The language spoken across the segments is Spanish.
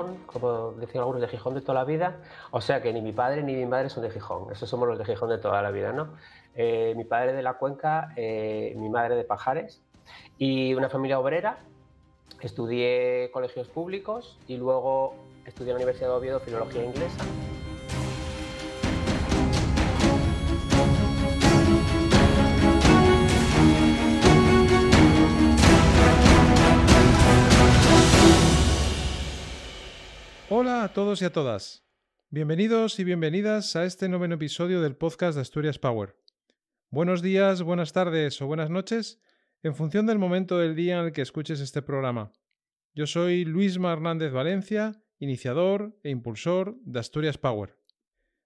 Gijón, como decían algunos, de Gijón de toda la vida. O sea que ni mi padre ni mi madre son de Gijón, esos somos los de Gijón de toda la vida, ¿no? Eh, mi padre de la Cuenca, eh, mi madre de Pajares y una familia obrera. Estudié colegios públicos y luego estudié en la Universidad de Oviedo Filología Inglesa. Hola a todos y a todas. Bienvenidos y bienvenidas a este noveno episodio del podcast de Asturias Power. Buenos días, buenas tardes o buenas noches en función del momento del día en el que escuches este programa. Yo soy Luis Hernández Valencia, iniciador e impulsor de Asturias Power.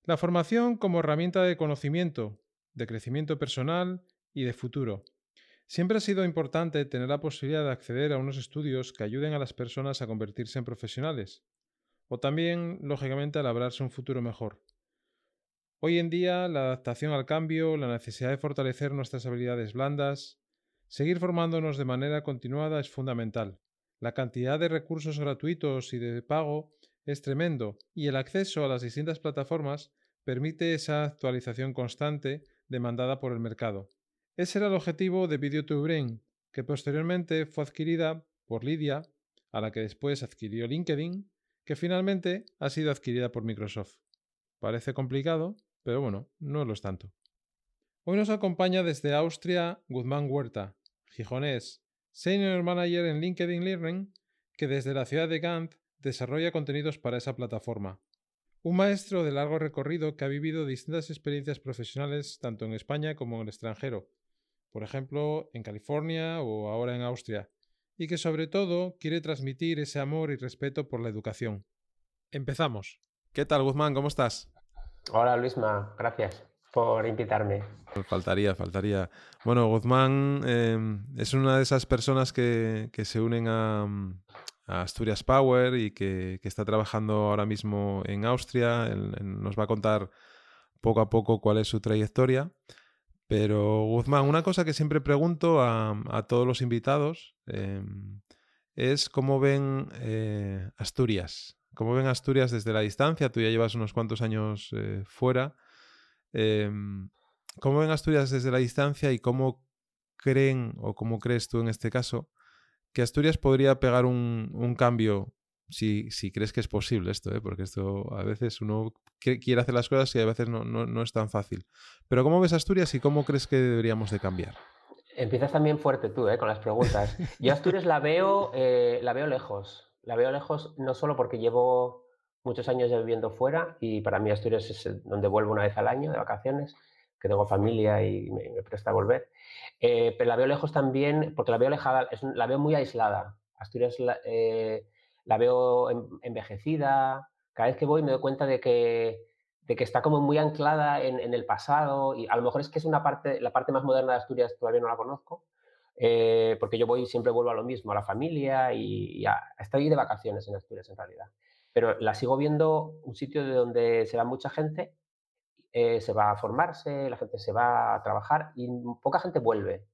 La formación como herramienta de conocimiento, de crecimiento personal y de futuro. Siempre ha sido importante tener la posibilidad de acceder a unos estudios que ayuden a las personas a convertirse en profesionales o también, lógicamente, a labrarse un futuro mejor. Hoy en día, la adaptación al cambio, la necesidad de fortalecer nuestras habilidades blandas, seguir formándonos de manera continuada es fundamental. La cantidad de recursos gratuitos y de pago es tremendo y el acceso a las distintas plataformas permite esa actualización constante demandada por el mercado. Ese era el objetivo de Video que posteriormente fue adquirida por Lydia, a la que después adquirió LinkedIn que finalmente ha sido adquirida por Microsoft. Parece complicado, pero bueno, no lo es tanto. Hoy nos acompaña desde Austria Guzmán Huerta, gijonés, Senior Manager en LinkedIn Learning, que desde la ciudad de Gant desarrolla contenidos para esa plataforma. Un maestro de largo recorrido que ha vivido distintas experiencias profesionales tanto en España como en el extranjero, por ejemplo en California o ahora en Austria, y que sobre todo quiere transmitir ese amor y respeto por la educación. Empezamos. ¿Qué tal, Guzmán? ¿Cómo estás? Hola, Luisma. Gracias por invitarme. Faltaría, faltaría. Bueno, Guzmán em, es una de esas personas que, se unen a, Asturias Power y que, está trabajando ahora mismo en Austria. nos va a contar poco a poco cuál es su trayectoria. Pero, Guzmán, una cosa que siempre pregunto a, todos los invitados em, es cómo ven eh, Asturias. ¿Cómo ven Asturias desde la distancia? Tú ya llevas unos cuantos años eh, fuera. Em, ¿Cómo ven Asturias desde la distancia y cómo creen, o cómo crees tú en este caso, que Asturias podría pegar un cambio si, si, crees que es posible esto, ¿eh? porque esto a veces uno quiere hacer las cosas y a veces no, no, no, es tan fácil. Pero ¿cómo ves Asturias y cómo crees que deberíamos de cambiar? Empiezas también fuerte tú ¿eh? con las preguntas. Yo Asturias la veo, eh, la veo lejos. La veo lejos no solo porque llevo muchos años ya viviendo fuera y para mí Asturias es donde vuelvo una vez al año de vacaciones, que tengo familia y me, presta a volver. Eh, pero la veo lejos también porque la veo alejada, la veo muy aislada. Asturias eh, la veo envejecida. Cada vez que voy me doy cuenta de que, de que está como muy anclada en, el pasado y a lo mejor es que es una parte, la parte más moderna de Asturias todavía no la conozco, eh, porque yo voy siempre vuelvo a lo mismo, a la familia y, estoy de vacaciones en Asturias en realidad. Pero la sigo viendo un sitio de donde se va mucha gente, eh, se va a formarse, la gente se va a trabajar y poca gente vuelve.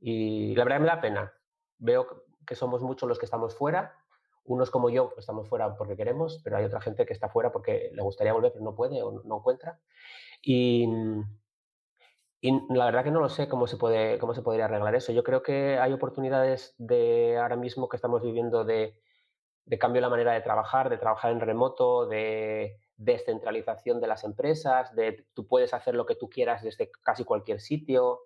Y la verdad me da pena. Veo que somos muchos los que estamos fuera unos como yo estamos fuera porque queremos, pero hay otra gente que está fuera porque le gustaría volver pero no puede o no encuentra. Y, la verdad que no lo sé cómo se, puede, cómo se podría arreglar eso. Yo creo que hay oportunidades de ahora mismo que estamos viviendo de, de cambio en la manera de trabajar, de trabajar en remoto, de descentralización de las empresas, de tú puedes hacer lo que tú quieras desde casi cualquier sitio,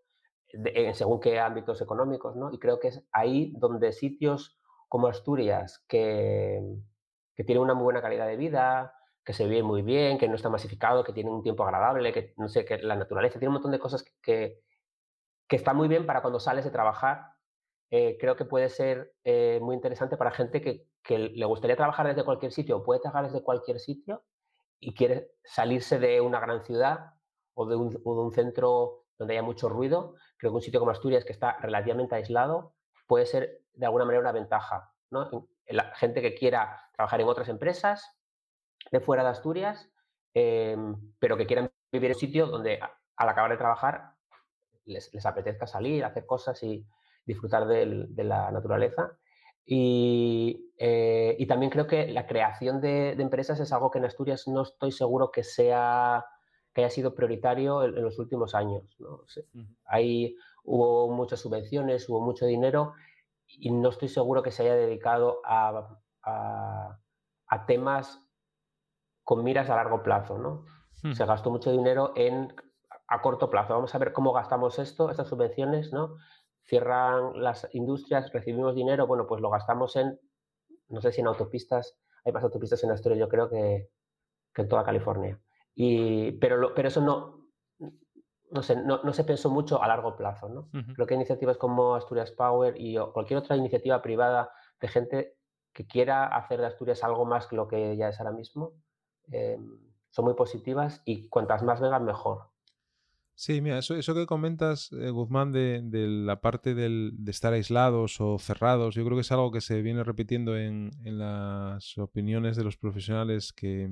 según qué ámbitos económicos, ¿no? Y creo que es ahí donde sitios como Asturias, que, que tiene una muy buena calidad de vida, que se vive muy bien, que no está masificado, que tiene un tiempo agradable, que no sé, que la naturaleza tiene un montón de cosas que, que está muy bien para cuando sales de trabajar. Eh, creo que puede ser eh, muy interesante para gente que, que, le gustaría trabajar desde cualquier sitio o puede trabajar desde cualquier sitio y quiere salirse de una gran ciudad o de un, o de un centro donde haya mucho ruido. Creo que un sitio como Asturias, que está relativamente aislado, puede ser de alguna manera una ventaja. ¿no? La gente que quiera trabajar en otras empresas de fuera de Asturias, em, pero que quieran vivir en un sitio donde al acabar de trabajar les, apetezca salir, hacer cosas y disfrutar de la naturaleza. Y, eh, y, también creo que la creación de, empresas es algo que en Asturias no estoy seguro que sea que haya sido prioritario en, los últimos años. ¿no? Ahí hubo muchas subvenciones, hubo mucho dinero y no estoy seguro que se haya dedicado a, a, temas con miras a largo plazo. ¿no? Se gastó mucho dinero en a corto plazo. Vamos a ver cómo gastamos esto, estas subvenciones, ¿no? Cierran las industrias, recibimos dinero, bueno, pues lo gastamos en, no sé si en autopistas, hay más autopistas en Asturias, yo creo que, que en toda California. Y, pero, pero eso no, no, sé, no, no, se pensó mucho a largo plazo. ¿no? Creo que iniciativas como Asturias Power y cualquier otra iniciativa privada de gente que quiera hacer de Asturias algo más que lo que ya es ahora mismo, eh, son muy positivas y cuantas más vengan, mejor. Sí, mira, eso, eso que comentas, eh, Guzmán, de, de, la parte del, de estar aislados o cerrados, yo creo que es algo que se viene repitiendo en, en las opiniones de los profesionales que,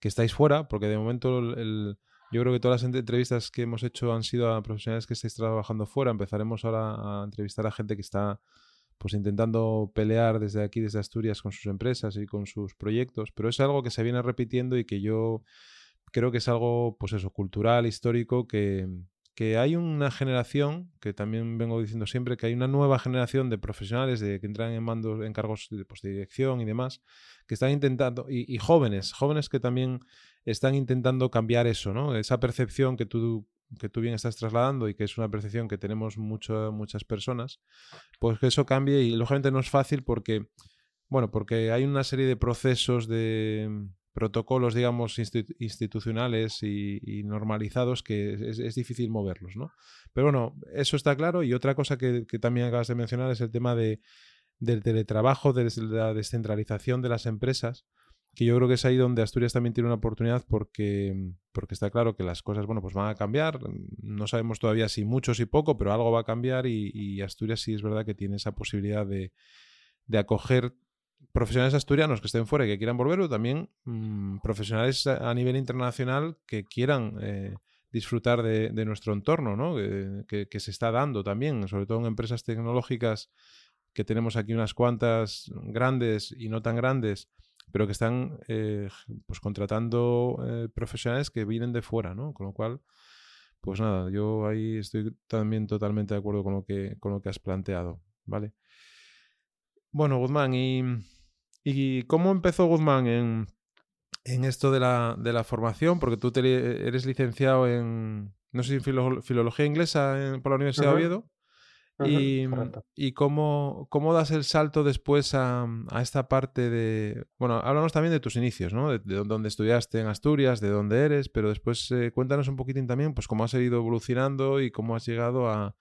que, estáis fuera, porque de momento el, yo creo que todas las entrevistas que hemos hecho han sido a profesionales que estáis trabajando fuera. Empezaremos ahora a entrevistar a gente que está pues intentando pelear desde aquí, desde Asturias, con sus empresas y con sus proyectos, pero es algo que se viene repitiendo y que yo creo que es algo, pues eso, cultural, histórico, que, hay una generación, que también vengo diciendo siempre, que hay una nueva generación de profesionales de, que entran en mandos, en cargos de, pues, dirección y demás, que están intentando, y, jóvenes, jóvenes que también están intentando cambiar eso, ¿no? Esa percepción que tú, que tú bien estás trasladando y que es una percepción que tenemos mucho, muchas personas, pues que eso cambie y lógicamente no es fácil porque, bueno, porque hay una serie de procesos de protocolos, digamos, institucionales y, normalizados que es, difícil moverlos, ¿no? Pero bueno, eso está claro. Y otra cosa que, también acabas de mencionar es el tema de, del teletrabajo, de la descentralización de las empresas, que yo creo que es ahí donde Asturias también tiene una oportunidad porque, porque está claro que las cosas, bueno, pues van a cambiar. No sabemos todavía si mucho, si poco, pero algo va a cambiar y, Asturias sí es verdad que tiene esa posibilidad de, de acoger profesionales asturianos que estén fuera y que quieran volver, o también mm, profesionales a, nivel internacional que quieran eh, disfrutar de, nuestro entorno, ¿no? Que, se está dando también, sobre todo en empresas tecnológicas que tenemos aquí unas cuantas grandes y no tan grandes, pero que están eh, pues contratando eh, profesionales que vienen de fuera, ¿no? Con lo cual, pues nada, yo ahí estoy también totalmente de acuerdo con lo que, con lo que has planteado, ¿vale? Bueno, Guzmán, ¿y, y cómo empezó Guzmán en, en esto de la, de la, formación? Porque tú eres licenciado en, no sé si filología inglesa por la Universidad de Oviedo. Y, y cómo, cómo, das el salto después a, a, esta parte de... Bueno, háblanos también de tus inicios, ¿no? De, dónde estudiaste en Asturias, de dónde eres, pero después eh, cuéntanos un poquitín también, pues cómo has ido evolucionando y cómo has llegado a,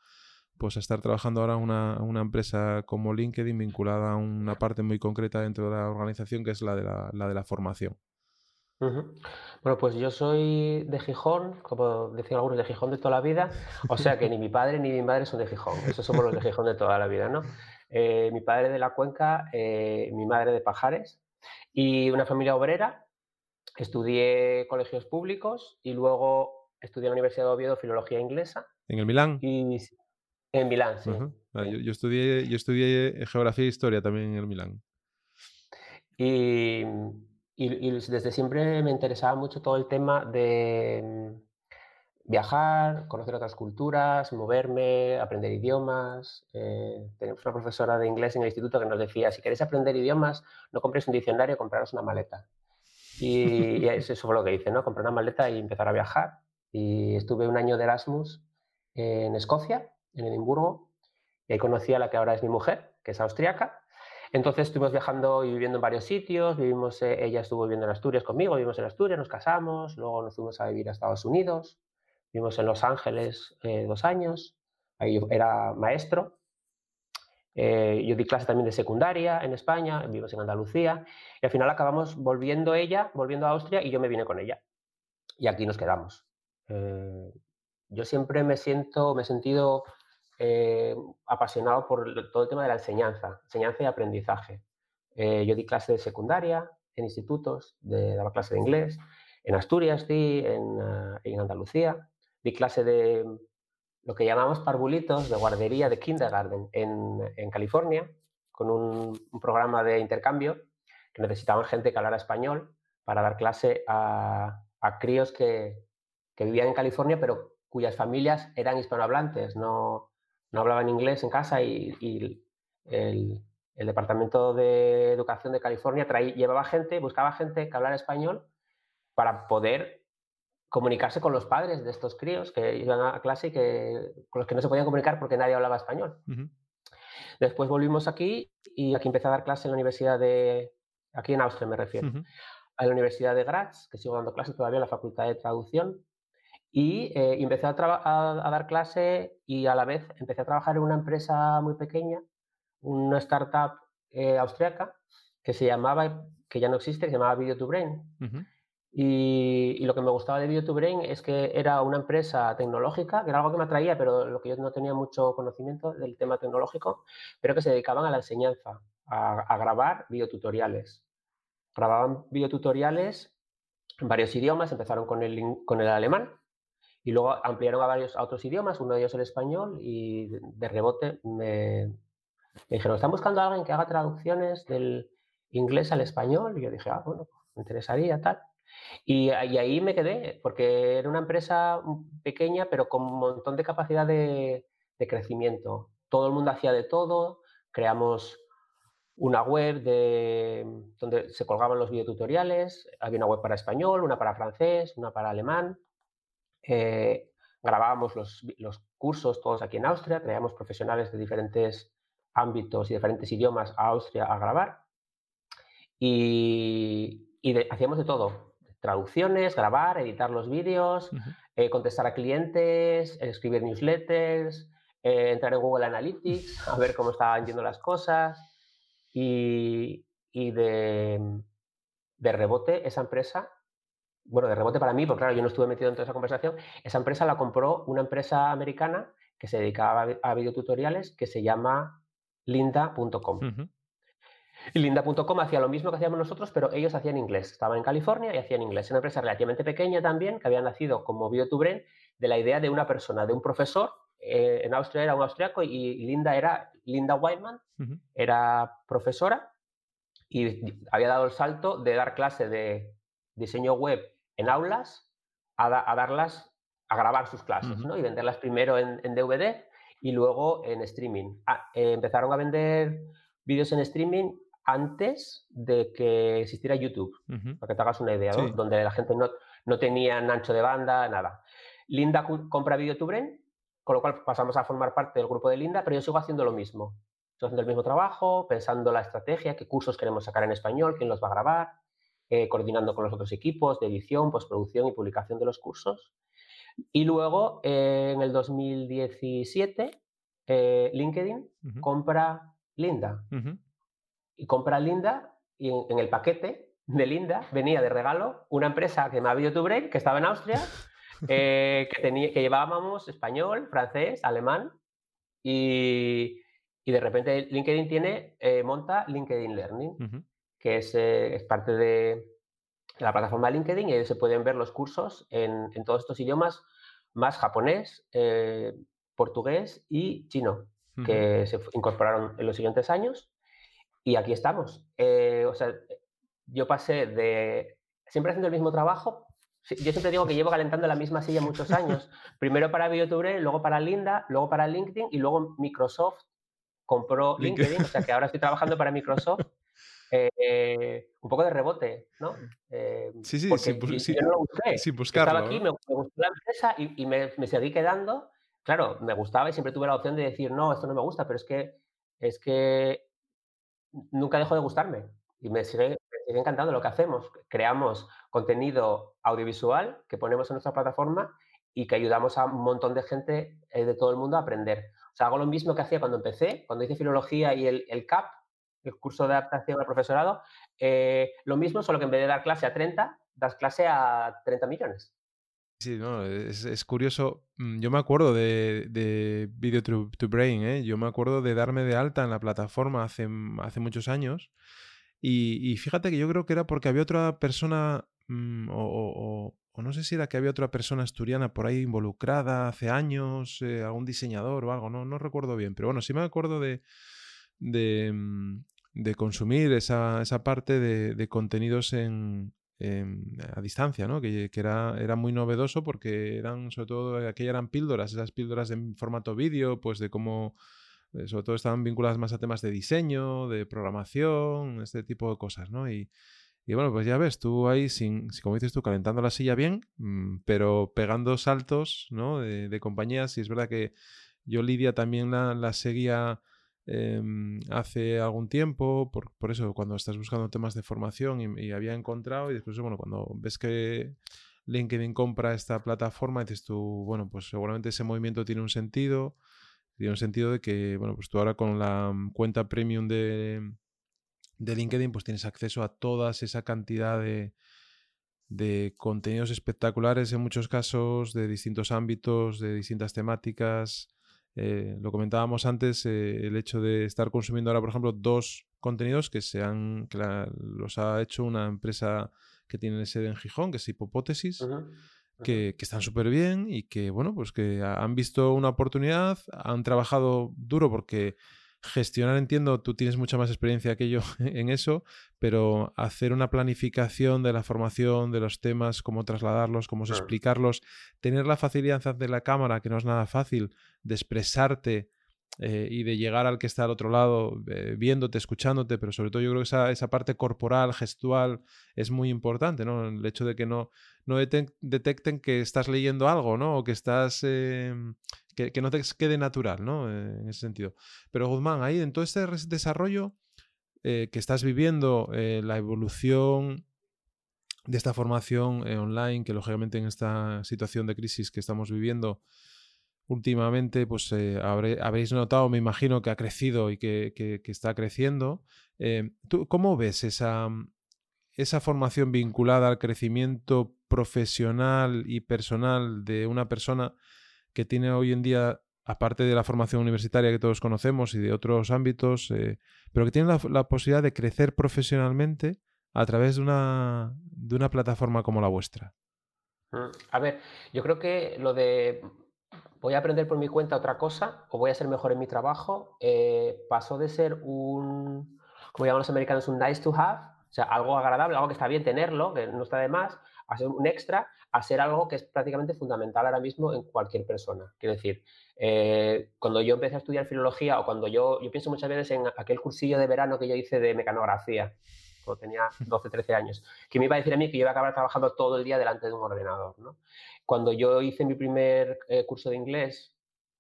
pues a estar trabajando ahora una, una empresa como LinkedIn vinculada a una parte muy concreta dentro de la organización que es la de la, la de la formación. Bueno, pues yo soy de Gijón, como decían algunos, de Gijón de toda la vida, o sea que ni mi padre ni mi madre son de Gijón, esos somos los de Gijón de toda la vida, ¿no? Eh, mi padre de la Cuenca, eh, mi madre de Pajares y una familia obrera. Estudié colegios públicos y luego estudié en la Universidad de Oviedo Filología Inglesa. ¿En el Milán? Y, en Milán, sí. Ah, yo, estudié, yo estudié Geografía e Historia también en el Milán. Y, y, desde siempre me interesaba mucho todo el tema de mm, viajar, conocer otras culturas, moverme, aprender idiomas. Eh, tenemos una profesora de inglés en el instituto que nos decía, si queréis aprender idiomas, no compréis un diccionario, compraros una maleta. Y, y eso fue lo que hice, ¿no? Compré una maleta y empezar a viajar. Y estuve un año de Erasmus en Escocia en Edimburgo, y ahí conocí a la que ahora es mi mujer, que es austriaca. Entonces estuvimos viajando y viviendo en varios sitios, vivimos, eh, ella estuvo viviendo en Asturias conmigo, vivimos en Asturias, nos casamos, luego nos fuimos a vivir a Estados Unidos, vivimos en Los Ángeles eh, dos años, ahí era maestro. Eh, yo di clase también de secundaria en España, vivimos en Andalucía, y al final acabamos volviendo ella, volviendo a Austria, y yo me vine con ella. Y aquí nos quedamos. yo siempre me siento, me he sentido eh, apasionado por todo el tema de la enseñanza, enseñanza y aprendizaje. Eh, yo di clase de secundaria en institutos, de, daba clase de inglés, en Asturias di, en, ah, en Andalucía, di clase de lo que llamamos parvulitos, de guardería, de kindergarten en, en California, con un, programa de intercambio que necesitaban gente que hablara español para dar clase a, críos que, vivían en California, pero cuyas familias eran hispanohablantes, no, no hablaban inglés en casa y, el, Departamento de Educación de California llevaba gente, buscaba gente que hablara español para poder comunicarse con los padres de estos críos que iban a clase y que, con los que no se podían comunicar porque nadie hablaba español. Después volvimos aquí y aquí empecé a dar clase en la Universidad de, aquí en Austria me refiero, a la Universidad de Graz, que sigo dando clases todavía en la Facultad de Traducción. Y eh, empecé a, dar clase y a la vez empecé a trabajar en una empresa muy pequeña, una startup eh, austriaca que se llamaba, que ya no existe, que se llamaba Video to Brain. Y, lo que me gustaba de Bio2Brain es que era una empresa tecnológica, que era algo que me atraía, pero lo que yo no tenía mucho conocimiento del tema tecnológico, pero que se dedicaban a la enseñanza, a, grabar videotutoriales. Grababan videotutoriales en varios idiomas, empezaron con el, con el alemán y luego ampliaron a varios otros idiomas, uno de ellos el español, y de, rebote me, me dijeron, ¿están buscando a alguien que haga traducciones del inglés al español? Y yo dije, ah, bueno, me interesaría tal. Y, ahí me quedé, porque era una empresa pequeña, pero con un montón de capacidad de, crecimiento. Todo el mundo hacía de todo, creamos una web de, donde se colgaban los videotutoriales, había una web para español, una para francés, una para alemán. Eh, grabábamos los, cursos todos aquí en Austria, traíamos profesionales de diferentes ámbitos y diferentes idiomas a Austria a grabar. Y, hacíamos de todo, traducciones, grabar, editar los vídeos, eh, contestar a clientes, escribir newsletters, eh, entrar en Google Analytics, a ver cómo estaban yendo las cosas. Y, de, rebote, esa empresa, bueno, de rebote para mí, porque claro, yo no estuve metido en toda esa conversación, esa empresa la compró una empresa americana que se dedicaba a, videotutoriales que se llama linda.com. Y Linda.com hacía lo mismo que hacíamos nosotros, pero ellos hacían inglés. Estaban en California y hacían inglés. Una empresa relativamente pequeña también, que había nacido como Biotubren, de la idea de una persona, de un profesor. Eh, en Austria era un austriaco y Linda era Linda Whiteman, era profesora y había dado el salto de dar clase de diseño web en aulas a, darlas, a grabar sus clases ¿no? y venderlas primero en, DVD y luego en streaming. Ah, eh, empezaron a vender vídeos en streaming antes de que existiera YouTube, para que te hagas una idea, donde la gente no, no tenía ancho de banda, nada. Linda compra VideoTubrain, con lo cual pasamos a formar parte del grupo de Linda, pero yo sigo haciendo lo mismo. Estoy haciendo el mismo trabajo, pensando la estrategia, qué cursos queremos sacar en español, quién los va a grabar, eh, coordinando con los otros equipos de edición, postproducción y publicación de los cursos. Y luego, eh, en el 2017, eh, LinkedIn compra Linda. Y compra Linda y en, el paquete de Linda venía de regalo una empresa que me había Break, que estaba en Austria, eh, que, tenía, que llevábamos español, francés, alemán. Y, y de repente LinkedIn tiene, monta LinkedIn Learning, que es, eh, es, parte de la plataforma LinkedIn y ahí se pueden ver los cursos en, en todos estos idiomas, más japonés, portugués y chino, que se incorporaron en los siguientes años. Y aquí estamos. Eh, o sea, yo pasé de siempre haciendo el mismo trabajo. Yo siempre digo que llevo calentando la misma silla muchos años. Primero para YouTube, luego para Linda, luego para LinkedIn y luego Microsoft compró LinkedIn. O sea que ahora estoy trabajando para Microsoft. Eh, un poco de rebote, ¿no? Eh, sí, sí, sí, yo no lo busqué. Sin buscarlo. Estaba aquí, me, gustó la empresa y, me, me, seguí quedando. Claro, me gustaba y siempre tuve la opción de decir, no, esto no me gusta, pero es que, es que nunca dejo de gustarme y me sigue, encantando lo que hacemos. Creamos contenido audiovisual que ponemos en nuestra plataforma y que ayudamos a un montón de gente eh, de todo el mundo a aprender. O sea, hago lo mismo que hacía cuando empecé, cuando hice filología y el, el CAP, el curso de adaptación al profesorado, eh, lo mismo, solo que en vez de dar clase a 30, das clase a 30 millones. Sí, no, es, curioso. Mm, yo me acuerdo de, de Video to, Brain, ¿eh? Yo me acuerdo de darme de alta en la plataforma hace, mm, hace muchos años. Y, fíjate que yo creo que era porque había otra persona, mm, o, no sé si era que había otra persona asturiana por ahí involucrada hace años, eh, algún diseñador o algo, no, no recuerdo bien. Pero bueno, sí me acuerdo de, de, mm, consumir esa, parte de, contenidos en, a distancia, ¿no? Que, era, era, muy novedoso porque eran, sobre todo, aquellas eran píldoras, esas píldoras en formato vídeo, pues de cómo, eh, sobre todo estaban vinculadas más a temas de diseño, de programación, este tipo de cosas, ¿no? Y, bueno, pues ya ves, tú ahí, sin, como dices tú, calentando la silla bien, mm, pero pegando saltos, ¿no? De, de compañías. Y es verdad que yo Lidia también la, seguía em, hace algún tiempo, por, eso cuando estás buscando temas de formación y, había encontrado, y después, bueno, cuando ves que LinkedIn compra esta plataforma, dices tú, bueno, pues seguramente ese movimiento tiene un sentido, tiene un sentido de que, bueno, pues tú ahora con la cuenta premium de, de LinkedIn, pues tienes acceso a toda esa cantidad de, de contenidos espectaculares en muchos casos, de distintos ámbitos, de distintas temáticas, eh, lo comentábamos antes, eh, el hecho de estar consumiendo ahora, por ejemplo, dos contenidos que, se han, que los ha hecho una empresa que tiene sede en Gijón, que es Hipopótesis, Que, que, están súper bien y que, bueno, pues que han visto una oportunidad, han trabajado duro porque gestionar, entiendo, tú tienes mucha más experiencia que yo en eso, pero hacer una planificación de la formación, de los temas, cómo trasladarlos, cómo explicarlos, tener la facilidad de la cámara, que no es nada fácil, de expresarte eh, y de llegar al que está al otro lado, eh, viéndote, escuchándote, pero sobre todo yo creo que esa, esa, parte corporal, gestual, es muy importante, ¿no? El hecho de que no, no detecten que estás leyendo algo, ¿no? O que estás... Em, que, que, no te quede natural, ¿no? Eh, en ese sentido. Pero Guzmán, ahí en todo este desarrollo que estás viviendo, la evolución de esta formación online, que lógicamente en esta situación de crisis que estamos viviendo, últimamente, pues eh, habréis notado, me imagino, que ha crecido y que, está creciendo. Eh, ¿tú, ¿Cómo ves esa, esa formación vinculada al crecimiento profesional y personal de una persona que tiene hoy en día, aparte de la formación universitaria que todos conocemos y de otros ámbitos, eh, pero que tiene la, posibilidad de crecer profesionalmente a través de una, de una plataforma como la vuestra? Mm, a ver, yo creo que lo de voy a aprender por mi cuenta otra cosa o voy a ser mejor en mi trabajo, eh, pasó de ser un, como llaman los americanos, un nice to have, o sea, algo agradable, algo que está bien tenerlo, que no está de más, a ser un extra, a ser algo que es prácticamente fundamental ahora mismo en cualquier persona. Quiero decir, eh, cuando yo empecé a estudiar filología o cuando yo, yo pienso muchas veces en aquel cursillo de verano que yo hice de mecanografía, cuando tenía 12, 13 años, que me iba a decir a mí que yo iba a acabar trabajando todo el día delante de un ordenador. ¿no? Cuando yo hice mi primer eh, curso de inglés,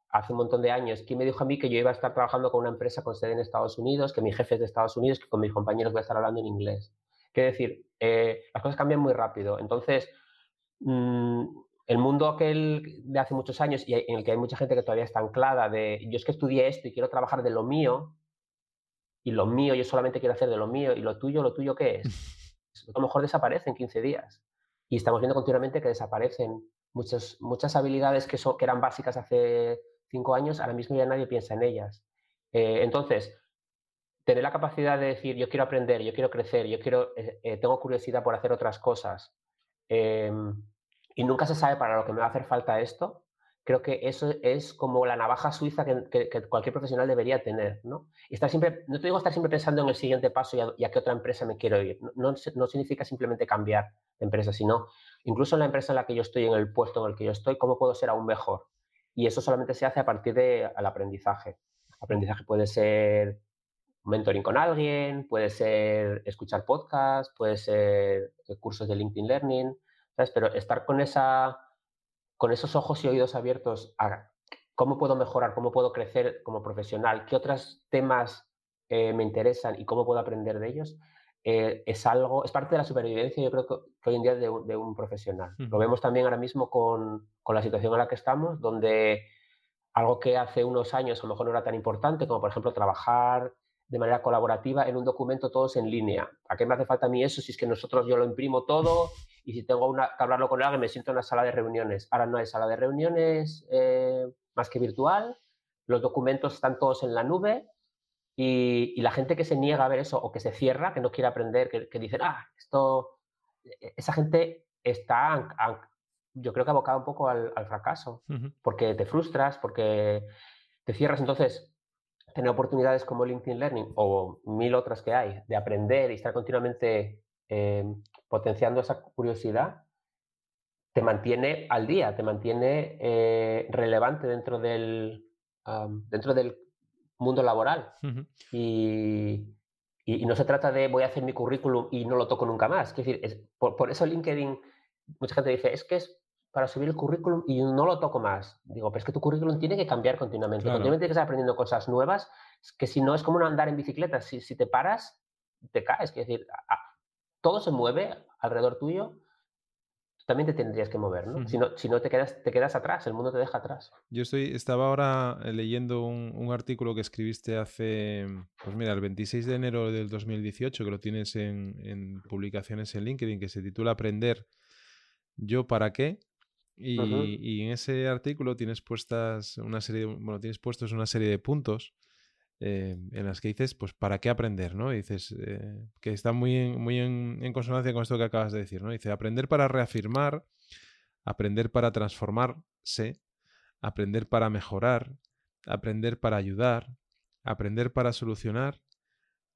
hace un montón de años, ¿quién me dijo a mí que yo iba a estar trabajando con una empresa con sede en Estados Unidos, que mi jefe es de Estados Unidos, que con mis compañeros voy a estar hablando en inglés? Quiero decir, eh, las cosas cambian muy rápido. Entonces, mm, el mundo aquel de hace muchos años y en el que hay mucha gente que todavía está anclada de yo es que estudié esto y quiero trabajar de lo mío, y lo mío yo solamente quiero hacer de lo mío, y lo tuyo, ¿lo tuyo qué es? a lo mejor desaparece en 15 días. Y estamos viendo continuamente que desaparecen muchas, muchas habilidades que, son, que eran básicas hace cinco años, ahora mismo ya nadie piensa en ellas. Eh, entonces, tener la capacidad de decir, yo quiero aprender, yo quiero crecer, yo quiero, eh, eh, tengo curiosidad por hacer otras cosas, y nunca se sabe para lo que me va a hacer falta esto, creo que eso es como la navaja suiza que, cualquier profesional debería tener, ¿no? Estar siempre, no te digo estar siempre pensando en el siguiente paso y a, qué otra empresa me quiero ir. No, no, significa simplemente cambiar de empresa, sino incluso en la empresa en la que yo estoy, en el puesto en el que yo estoy, cómo puedo ser aún mejor. Y eso solamente se hace a partir del aprendizaje. Aprendizaje puede ser mentoring con alguien, puede ser escuchar podcasts, puede ser cursos de LinkedIn Learning, ¿sabes? Pero estar con esa con esos ojos y oídos abiertos a cómo puedo mejorar, cómo puedo crecer como profesional, qué otros temas eh, me interesan y cómo puedo aprender de ellos, eh, es algo, es parte de la supervivencia, yo creo que, hoy en día de, un profesional. Lo vemos también ahora mismo con, con, la situación en la que estamos, donde algo que hace unos años a lo mejor no era tan importante, como por ejemplo trabajar de manera colaborativa en un documento todos en línea. ¿A qué me hace falta a mí eso si es que nosotros yo lo imprimo todo y si tengo una, que hablarlo con alguien me siento en una sala de reuniones? Ahora no hay sala de reuniones eh, más que virtual, los documentos están todos en la nube y, la gente que se niega a ver eso o que se cierra, que no quiere aprender, que, que dice, ah, esto, e-, esa gente está, yo creo que abocada un poco al, fracaso, porque te frustras, porque te cierras. Entonces, tener oportunidades como LinkedIn Learning o mil otras que hay, de aprender y estar continuamente eh, potenciando esa curiosidad, te mantiene al día, te mantiene eh, relevante dentro del, dentro del mundo laboral. y, y, no se trata de voy a hacer mi currículum y no lo toco nunca más. Es decir, es, por, por, eso LinkedIn, mucha gente dice, es que es para subir el currículum y no lo toco más. Digo, pero es que tu currículum tiene que cambiar continuamente. Continuamente tienes que estar aprendiendo cosas nuevas, que si no es como andar en bicicleta. Si, si te paras, te caes. Es decir, todo se mueve alrededor tuyo también te tendrías que mover, ¿no? si, no si no, te quedas, te quedas atrás, el mundo te deja atrás. Yo estoy, estaba ahora eh, leyendo un, un, artículo que escribiste hace, pues mira, el 26 de enero del 2018, que lo tienes en, en publicaciones en LinkedIn, que se titula Aprender yo para qué. Y, y, en ese artículo tienes puestas una serie, bueno, tienes puestos una serie de puntos eh, en las que dices, pues, ¿para qué aprender? ¿no? dices, eh, que está muy, en, muy en, consonancia con esto que acabas de decir, ¿no? Dice, aprender para reafirmar, aprender para transformarse, aprender para mejorar, aprender para ayudar, aprender para solucionar,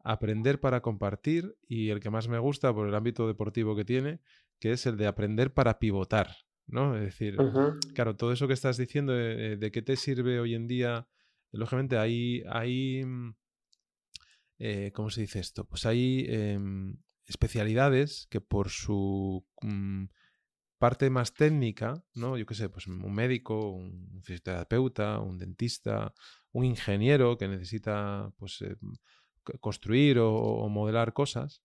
aprender para compartir y el que más me gusta por el ámbito deportivo que tiene, que es el de aprender para pivotar, ¿no? Es decir, claro, todo eso que estás diciendo de, de qué te sirve hoy en día lógicamente hay, hay mm, eh, ¿cómo se dice esto? Pues hay em, especialidades que por su mm, parte más técnica, ¿no? Yo qué sé, pues un médico, un fisioterapeuta, un dentista, un ingeniero que necesita pues eh, construir o, modelar cosas,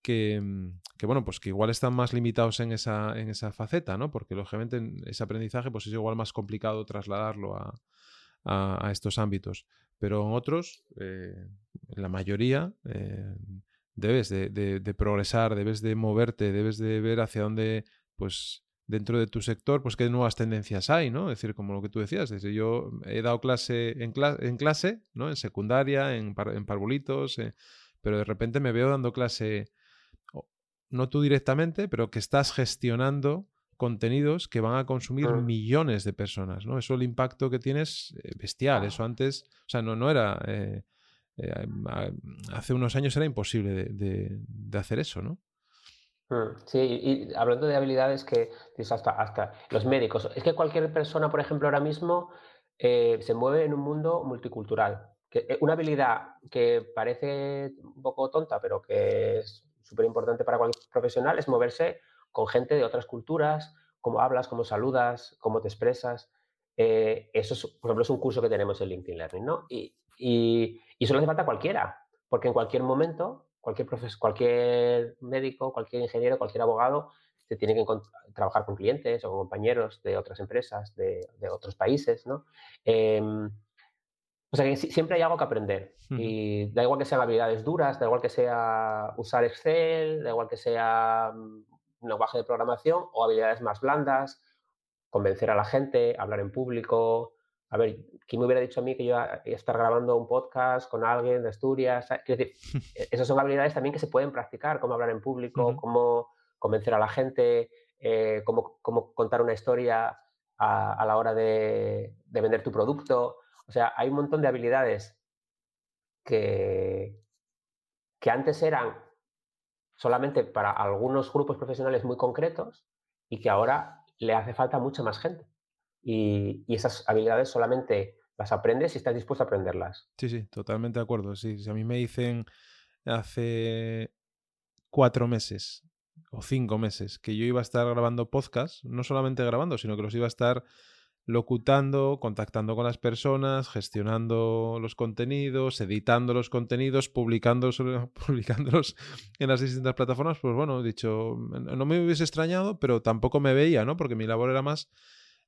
que, mm, que, bueno, pues que igual están más limitados en esa, en esa faceta, ¿no? Porque lógicamente ese aprendizaje pues es igual más complicado trasladarlo a, a, estos ámbitos. Pero en otros, eh, la mayoría, eh, debes de, progresar, debes de moverte, debes de ver hacia dónde, pues, dentro de tu sector, pues qué nuevas tendencias hay, ¿no? Es decir, como lo que tú decías, desde yo he dado clase en, en clase, ¿no? En secundaria, en, en parvulitos, eh, pero de repente me veo dando clase, no tú directamente, pero que estás gestionando contenidos que van a consumir mm. millones de personas, ¿no? Eso el impacto que tiene es eh, bestial. Eso antes, o sea, no, no era... Eh, eh, hace unos años era imposible de, hacer eso, ¿no? Mm, sí, y hablando de habilidades que hasta, hasta los médicos, es que cualquier persona, por ejemplo, ahora mismo se mueve en un mundo multicultural. Que una habilidad que parece un poco tonta, pero que es súper importante para cualquier profesional es moverse con gente de otras culturas, cómo hablas, cómo saludas, cómo te expresas. Eh, eso, es, por ejemplo, es un curso que tenemos en LinkedIn Learning, ¿no? Y, y, y eso le hace falta a cualquiera, porque en cualquier momento, cualquier, cualquier médico, cualquier ingeniero, cualquier abogado, se tiene que trabajar con clientes o con compañeros de otras empresas, de, de otros países, ¿no? Em, o sea que siempre hay algo que aprender. Y da igual que sean habilidades duras, da igual que sea usar Excel, da igual que sea mm, un lenguaje de programación o habilidades más blandas, convencer a la gente, hablar en público. A ver, ¿quién me hubiera dicho a mí que yo iba a estar grabando un podcast con alguien de Asturias? Quiero decir, e-, esas son habilidades también que se pueden practicar, cómo hablar en público, cómo convencer a la gente, eh, cómo, cómo, contar una historia a, la hora de, de, vender tu producto. O sea, hay un montón de habilidades que, que antes eran solamente para algunos grupos profesionales muy concretos y que ahora le hace falta mucha más gente. Y, esas habilidades solamente las aprendes si estás dispuesto a aprenderlas. Sí, sí, totalmente de acuerdo. Sí, si a mí me dicen hace cuatro meses o cinco meses que yo iba a estar grabando podcast, no solamente grabando, sino que los iba a estar locutando, contactando con las personas, gestionando los contenidos, editando los contenidos, publicándolos, publicándolos en las distintas plataformas, pues bueno, he dicho, no me hubiese extrañado, pero tampoco me veía, ¿no? Porque mi labor era más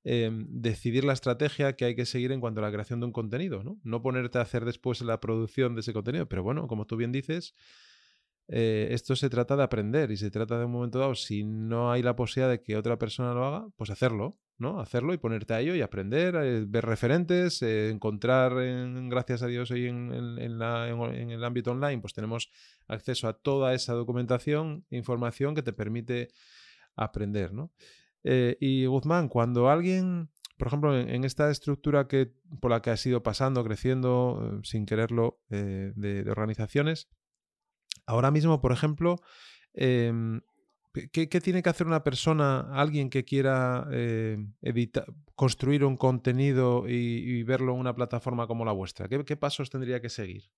em, decidir la estrategia que hay que seguir en cuanto a la creación de un contenido, ¿no? No ponerte a hacer después la producción de ese contenido, pero bueno, como tú bien dices, eh, esto se trata de aprender y se trata de un momento dado, si no hay la posibilidad de que otra persona lo haga, pues hacerlo, ¿no? Hacerlo y ponerte a ello y aprender, eh, ver referentes, eh, encontrar, gracias a Dios, hoy en, el ámbito online, pues tenemos acceso a toda esa documentación, información que te permite aprender, ¿no? y Guzmán, cuando alguien por ejemplo, en, esta estructura que, por la que has ido pasando, creciendo, eh, sin quererlo, eh, de, organizaciones, ahora mismo, por ejemplo, ¿qué, tiene que hacer una persona, alguien que quiera construir un contenido y, verlo en una plataforma como la vuestra? ¿Qué, pasos tendría que seguir?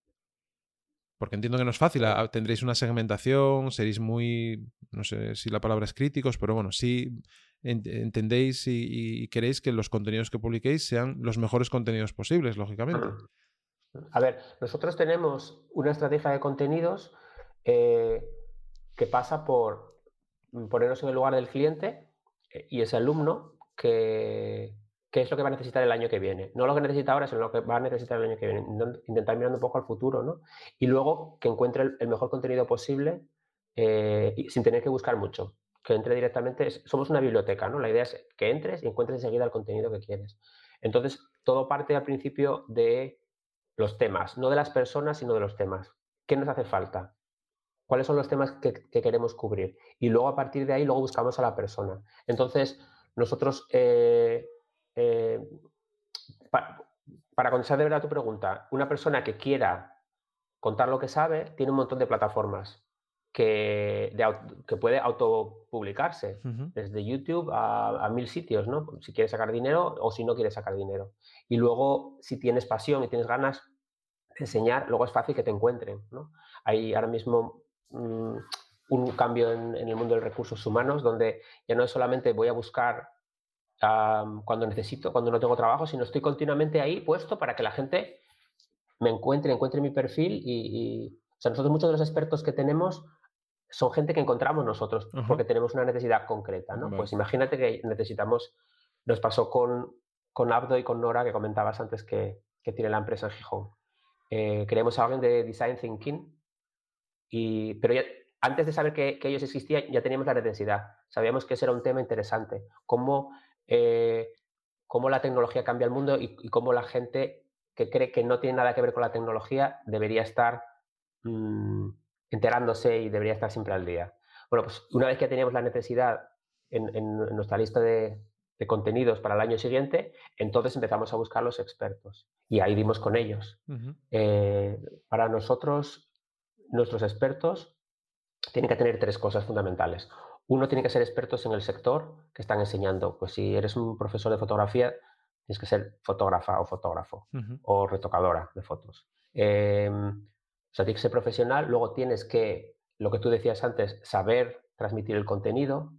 Porque entiendo que no es fácil, tendréis una segmentación, seréis muy, no sé si la palabra es críticos, pero bueno, sí entendéis y, queréis que los contenidos que publiquéis sean los mejores contenidos posibles, lógicamente. A ver, nosotros tenemos una estrategia de contenidos eh, que pasa por ponernos en el lugar del cliente eh, y ese alumno que, es lo que va a necesitar el año que viene. No lo que necesita ahora, sino lo que va a necesitar el año que viene. Intentar mirando un poco al futuro, ¿no? Y luego que encuentre el, mejor contenido posible eh, sin tener que buscar mucho. Que entre directamente. somos una biblioteca, ¿no? La idea es que entres y encuentres enseguida el contenido que quieres. Entonces, todo parte al principio de los temas, no de las personas, sino de los temas. ¿Qué nos hace falta? ¿Cuáles son los temas que, queremos cubrir? Y luego a partir de ahí, luego buscamos a la persona. Entonces, nosotros eh, eh, para contestar de verdad tu pregunta, una persona que quiera contar lo que sabe tiene un montón de plataformas que, que puede autopublicarse, desde YouTube a, mil sitios, ¿no? Si quiere sacar dinero o si no quiere sacar dinero. Y luego, si tienes pasión y tienes ganas de enseñar, luego es fácil que te encuentren, ¿no? Hay ahora mismo mm, un cambio en, en, el mundo de recursos humanos donde ya no es solamente voy a buscar cuando necesito, cuando no tengo trabajo, sino estoy continuamente ahí puesto para que la gente me encuentre, encuentre mi perfil y, o sea, nosotros muchos de los expertos que tenemos son gente que encontramos nosotros porque tenemos una necesidad concreta, ¿no? Pues imagínate que necesitamos, nos pasó con, con Abdo y con Nora que comentabas antes que, que tiene la empresa en Gijón. Eh, queríamos a alguien de Design Thinking, y, pero ya, antes de saber que, que, ellos existían ya teníamos la necesidad, sabíamos que ese era un tema interesante, cómo eh, cómo la tecnología cambia el mundo y, cómo la gente que cree que no tiene nada que ver con la tecnología debería estar mm, enterándose y debería estar siempre al día. Bueno, pues una vez que teníamos la necesidad en, nuestra lista de, contenidos para el año siguiente, entonces empezamos a buscar los expertos y ahí dimos con ellos. Eh, para nosotros, nuestros expertos tienen que tener tres cosas fundamentales uno tiene que ser expertos en el sector que están enseñando. Pues si eres un profesor de fotografía, tienes que ser fotógrafa o fotógrafo o retocadora de fotos. Em, o sea, tienes que ser profesional. Luego tienes que, lo que tú decías antes, saber transmitir el contenido.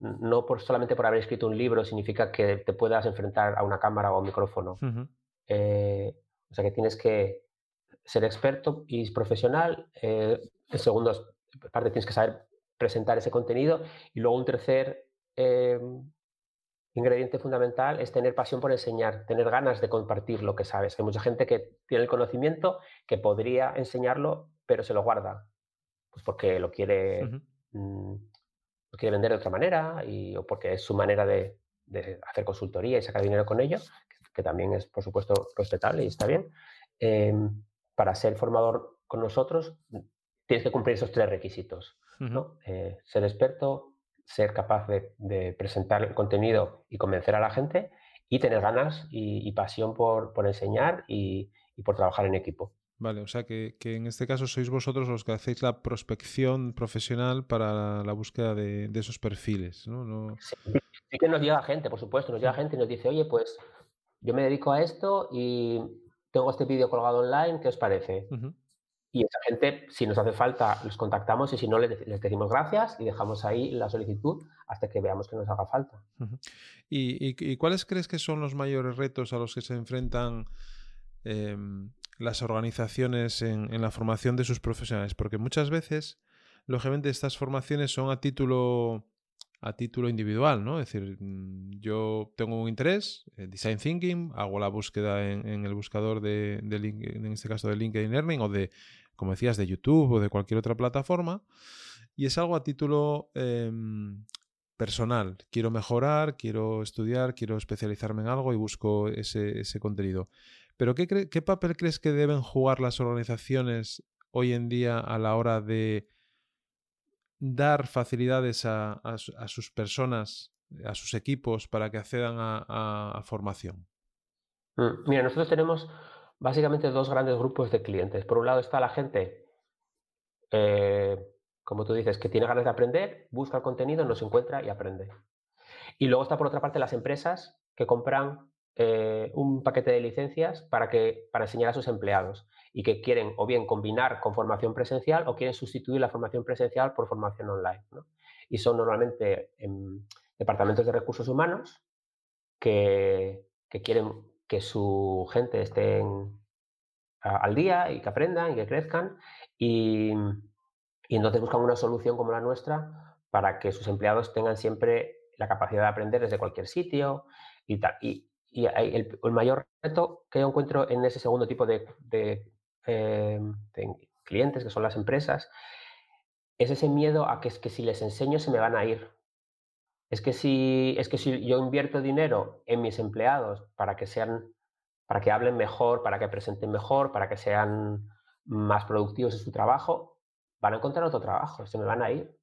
No por, solamente por haber escrito un libro significa que te puedas enfrentar a una cámara o a un micrófono. Eh, o sea que tienes que ser experto y profesional. Eh, en segundo parte tienes que saber presentar ese contenido. Y luego un tercer em, ingrediente fundamental es tener pasión por enseñar, tener ganas de compartir lo que sabes. Hay mucha gente que tiene el conocimiento, que podría enseñarlo, pero se lo guarda, pues porque lo quiere, mm, lo quiere vender de otra manera y, o porque es su manera de, hacer consultoría y sacar dinero con ello, que, también es, por supuesto, respetable y está bien. Em, para ser formador con nosotros, tienes que cumplir esos tres requisitos. Eh, ser experto, ser capaz de, presentar el contenido y convencer a la gente y tener ganas y, pasión por, enseñar y, por trabajar en equipo. Vale, o sea que, en este caso sois vosotros los que hacéis la prospección profesional para la búsqueda de, esos perfiles, ¿no? Sí, que nos llega gente, por supuesto, nos llega gente y nos dice, oye, pues yo me dedico a esto y tengo este vídeo colgado online, ¿qué os parece? Y esa gente, si nos hace falta, los contactamos y si no, les, decimos gracias y dejamos ahí la solicitud hasta que veamos que nos haga falta. ¿Y, cuáles crees que son los mayores retos a los que se enfrentan em, las organizaciones en, la formación de sus profesionales? Porque muchas veces, lógicamente, estas formaciones son a título a título individual, ¿no? Es decir, mm, yo tengo un interés, en design thinking, hago la búsqueda en, el buscador de, en este caso de LinkedIn Learning o de, como decías, de YouTube o de cualquier otra plataforma, y es algo a título em, personal. Quiero mejorar, quiero estudiar, quiero especializarme en algo y busco ese, contenido. Pero ¿qué, ¿qué papel crees que deben jugar las organizaciones hoy en día a la hora de dar facilidades a, sus personas a sus equipos para que accedan a, formación? Mm, mira, nosotros tenemos básicamente dos grandes grupos de clientes. Por un lado está la gente, eh, como tú dices, que tiene ganas de aprender, busca el contenido, nos encuentra y aprende. Y luego está por otra parte las empresas que compran eh, un paquete de licencias para, que, para enseñar a sus empleados y que quieren o bien combinar con formación presencial o quieren sustituir la formación presencial por formación online. Y son normalmente en departamentos de recursos humanos que, quieren que su gente esté al día y que aprendan y que crezcan y, y entonces buscan una solución como la nuestra para que sus empleados tengan siempre la capacidad de aprender desde cualquier sitio y tal. Y, y el, mayor reto que yo encuentro en ese segundo tipo de, de, clientes, que son las empresas, es ese miedo a que, que si les enseño se me van a ir. Es que si, es que si yo invierto dinero en mis empleados para que sean, para que hablen mejor, para que presenten mejor, para que sean más productivos en su trabajo, van a encontrar otro trabajo, se me van a ir.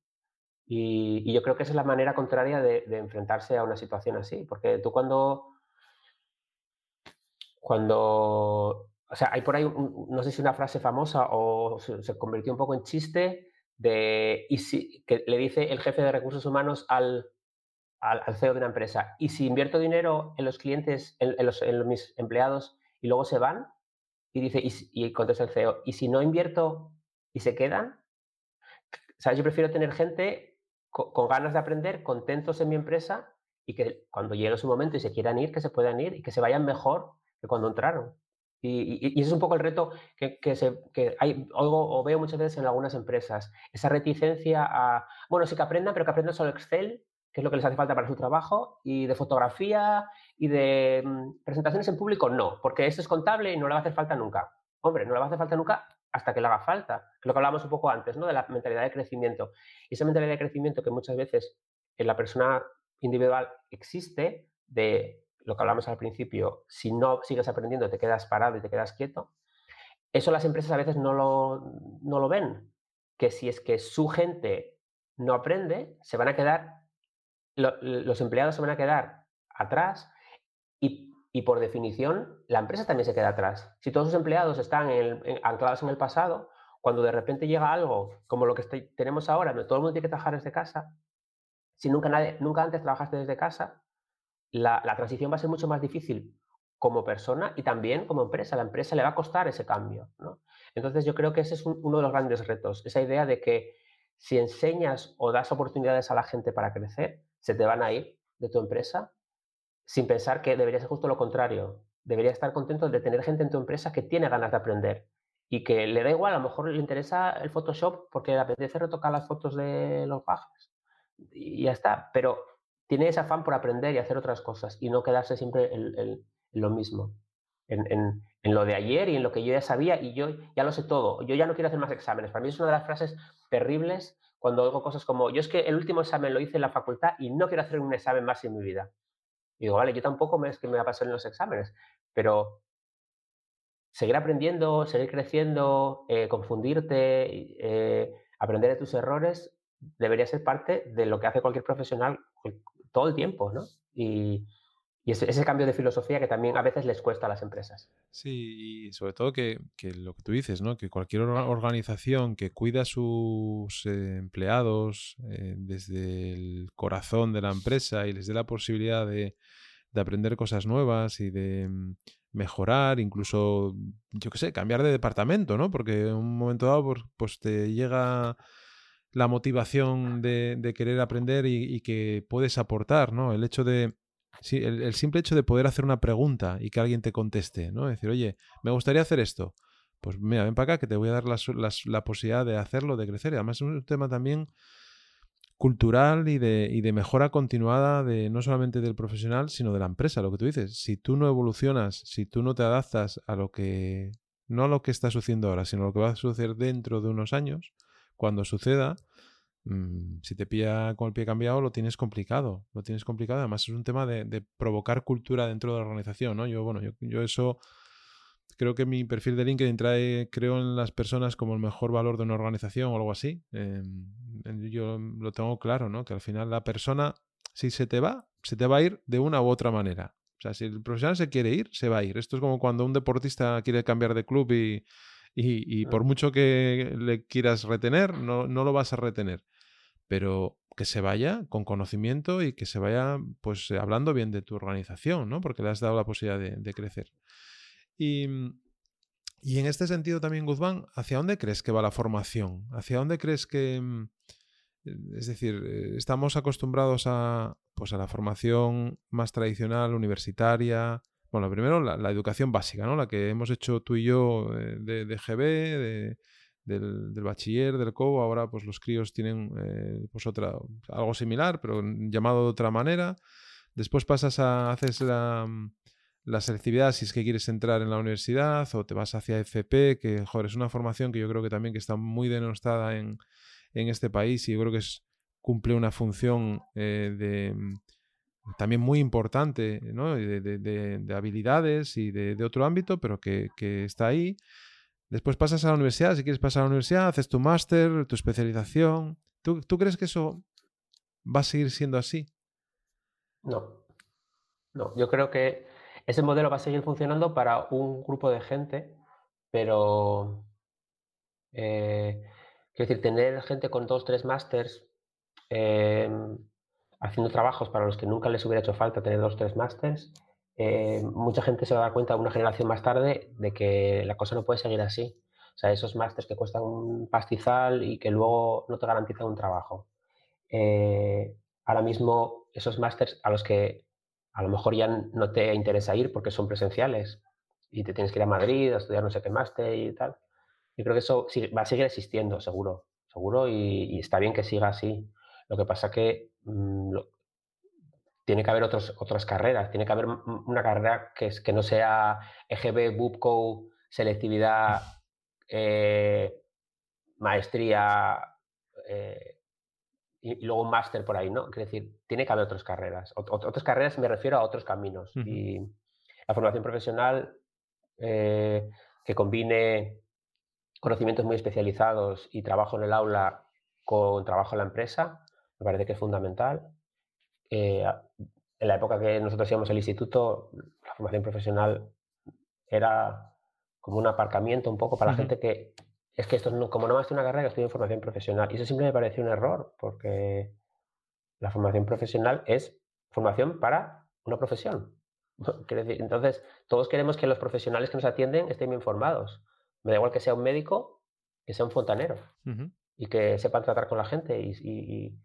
Y, yo creo que esa es la manera contraria de, enfrentarse a una situación así, porque tú cuando cuando, o sea, hay por ahí, no sé si una frase famosa o se, convirtió un poco en chiste de, y si, que le dice el jefe de recursos humanos al, al, CEO de una empresa, y si invierto dinero en los clientes, en, los, en mis empleados y luego se van, y dice, y, y contesta el CEO, ¿y si no invierto y se quedan? O sea, yo prefiero tener gente con, con ganas de aprender, contentos en mi empresa y que cuando llegue su momento y se quieran ir, que se puedan ir y que se vayan mejor cuando entraron. Y, ese es un poco el reto que, que, se, que hay, o veo muchas veces en algunas empresas. Esa reticencia a, bueno, sí que aprendan, pero que aprendan solo Excel, que es lo que les hace falta para su trabajo, y de fotografía y de mm, presentaciones en público, no, porque eso es contable y no le va a hacer falta nunca. Hombre, no le va a hacer falta nunca hasta que le haga falta, lo que hablábamos un poco antes, ¿no? De la mentalidad de crecimiento. Y esa mentalidad de crecimiento que muchas veces en la persona individual existe, de lo que hablamos al principio, si no sigues aprendiendo, te quedas parado y te quedas quieto, eso las empresas a veces no lo, no lo ven, que si es que su gente no aprende, se van a quedar, los empleados se van a quedar atrás y, por definición la empresa también se queda atrás. Si todos sus empleados están anclados en el pasado, cuando de repente llega algo como lo que tenemos ahora, todo el mundo tiene que trabajar desde casa, si nunca, nadie, nunca antes trabajaste desde casa, la, transición va a ser mucho más difícil como persona y también como empresa. La empresa le va a costar ese cambio. Entonces yo creo que ese es uno de los grandes retos, esa idea de que si enseñas o das oportunidades a la gente para crecer, se te van a ir de tu empresa sin pensar que debería ser justo lo contrario. Debería estar contento de tener gente en tu empresa que tiene ganas de aprender y que le da igual, a lo mejor le interesa el Photoshop porque le apetece retocar las fotos de los pajes y ya está. Pero tiene ese afán por aprender y hacer otras cosas y no quedarse siempre en, lo mismo, en, lo de ayer y en lo que yo ya sabía y yo ya lo sé todo, yo ya no quiero hacer más exámenes. Para mí es una de las frases terribles cuando oigo cosas como, yo es que el último examen lo hice en la facultad y no quiero hacer un examen más en mi vida. Y digo, vale, yo tampoco me es que me va a pasar en los exámenes, pero seguir aprendiendo, seguir creciendo, eh, confundirte, eh, aprender de tus errores, debería ser parte de lo que hace cualquier profesional todo el tiempo, ¿no? Y, ese, cambio de filosofía que también a veces les cuesta a las empresas. Sí, y sobre todo que, lo que tú dices, ¿no? Que cualquier organización que cuida a sus eh, empleados eh, desde el corazón de la empresa y les dé la posibilidad de, aprender cosas nuevas y de mm, mejorar, incluso, yo qué sé, cambiar de departamento, ¿no? Porque en un momento dado, pues te llega la motivación de, querer aprender y, que puedes aportar, ¿no? El hecho de. el, simple hecho de poder hacer una pregunta y que alguien te conteste, ¿no? Decir, oye, me gustaría hacer esto. Pues mira, ven para acá que te voy a dar la, posibilidad de hacerlo, de crecer. Y además es un tema también cultural y de, y de mejora continuada de no solamente del profesional, sino de la empresa, lo que tú dices. Si tú no evolucionas, si tú no te adaptas a lo que, no a lo que está sucediendo ahora, sino a lo que va a suceder dentro de unos años, cuando suceda, mm, si te pilla con el pie cambiado, lo tienes complicado. Lo tienes complicado. Además, es un tema de, provocar cultura dentro de la organización, ¿no? Yo, bueno, yo, eso creo que mi perfil de LinkedIn trae, creo en las personas como el mejor valor de una organización o algo así. Em, yo lo tengo claro, ¿no? Que al final la persona si se te va, se te va a ir de una u otra manera. O sea, si el profesional se quiere ir, se va a ir. Esto es como cuando un deportista quiere cambiar de club y, y, por mucho que le quieras retener, no, no, lo vas a retener. Pero que se vaya con conocimiento y que se vaya pues hablando bien de tu organización, ¿no? Porque le has dado la posibilidad de, de crecer. Y, y, en este sentido también, Guzmán, ¿hacia dónde crees que va la formación? ¿Hacia dónde crees que... Mm, es decir, eh, estamos acostumbrados a, pues a la formación más tradicional, universitaria. Bueno, primero la, educación básica, ¿no? La que hemos hecho tú y yo eh, de, de GB, del, bachiller, del COU. Ahora, pues los críos tienen eh, pues otra, algo similar, pero llamado de otra manera. Después pasas a, haces la, la selectividad si es que quieres entrar en la universidad o te vas hacia FP, que, joder, es una formación que yo creo que también que está muy denostada en, en este país y yo creo que es, cumple una función eh, de, mm, también muy importante ¿no? de, de, habilidades y de, otro ámbito, pero que, que, está ahí. Después pasas a la universidad, si quieres pasar a la universidad, haces tu máster, tu especialización. ¿Tú, ¿Tú crees que eso va a seguir siendo así? No, no, yo creo que ese modelo va a seguir funcionando para un grupo de gente, pero eh, Quiero decir, tener gente con dos, tres másters em, haciendo trabajos para los que nunca les hubiera hecho falta tener dos, tres másters, eh, mucha gente se va a dar cuenta una generación más tarde de que la cosa no puede seguir así. O sea, esos másters que cuestan un pastizal y que luego no te garantizan un trabajo. Eh, ahora mismo, esos másters a los que a lo mejor ya no te interesa ir porque son presenciales y te tienes que ir a Madrid a estudiar no sé qué máster y tal, yo creo que eso va a seguir existiendo, seguro, seguro, y, está bien que siga así. Lo que pasa que mm, tiene que haber otros, otras carreras, tiene que haber una carrera que, es, que no sea EGB, BUPCO, selectividad, eh, maestría eh, y, luego un máster por ahí, ¿no? Quiere decir, tiene que haber otras carreras. otras carreras me refiero a otros caminos. Y la formación profesional eh, que combine conocimientos muy especializados y trabajo en el aula con trabajo en la empresa, me parece que es fundamental. Eh, en la época que nosotros íbamos al instituto, la formación profesional era como un aparcamiento un poco para la gente que es que esto no, como no más una carrera, estudio en formación profesional. Y eso siempre me pareció un error, porque la formación profesional es formación para una profesión. Entonces, todos queremos que los profesionales que nos atienden estén bien formados. Me da igual que sea un médico, que sea un fontanero y que sepan tratar con la gente y, y,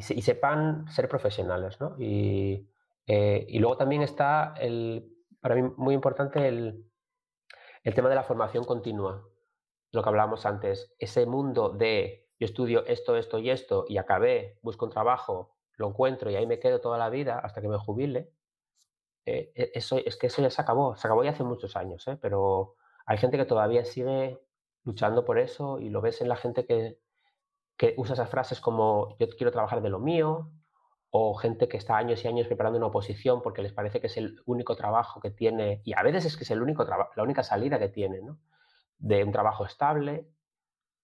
sepan ser profesionales. ¿no? Eh, y, luego también está, el, para mí, muy importante el, el tema de la formación continua, lo que hablábamos antes, ese mundo de yo estudio esto, esto y esto y acabé, busco un trabajo, lo encuentro y ahí me quedo toda la vida hasta que me jubile. Eh, e, eso, es que eso ya se acabó, se acabó ya hace muchos años, ¿eh? pero hay gente que todavía sigue luchando por eso y lo ves en la gente que, que usa esas frases como yo quiero trabajar de lo mío o gente que está años y años preparando una oposición porque les parece que es el único trabajo que tiene y a veces es que es el único la única salida que tiene ¿no? de un trabajo estable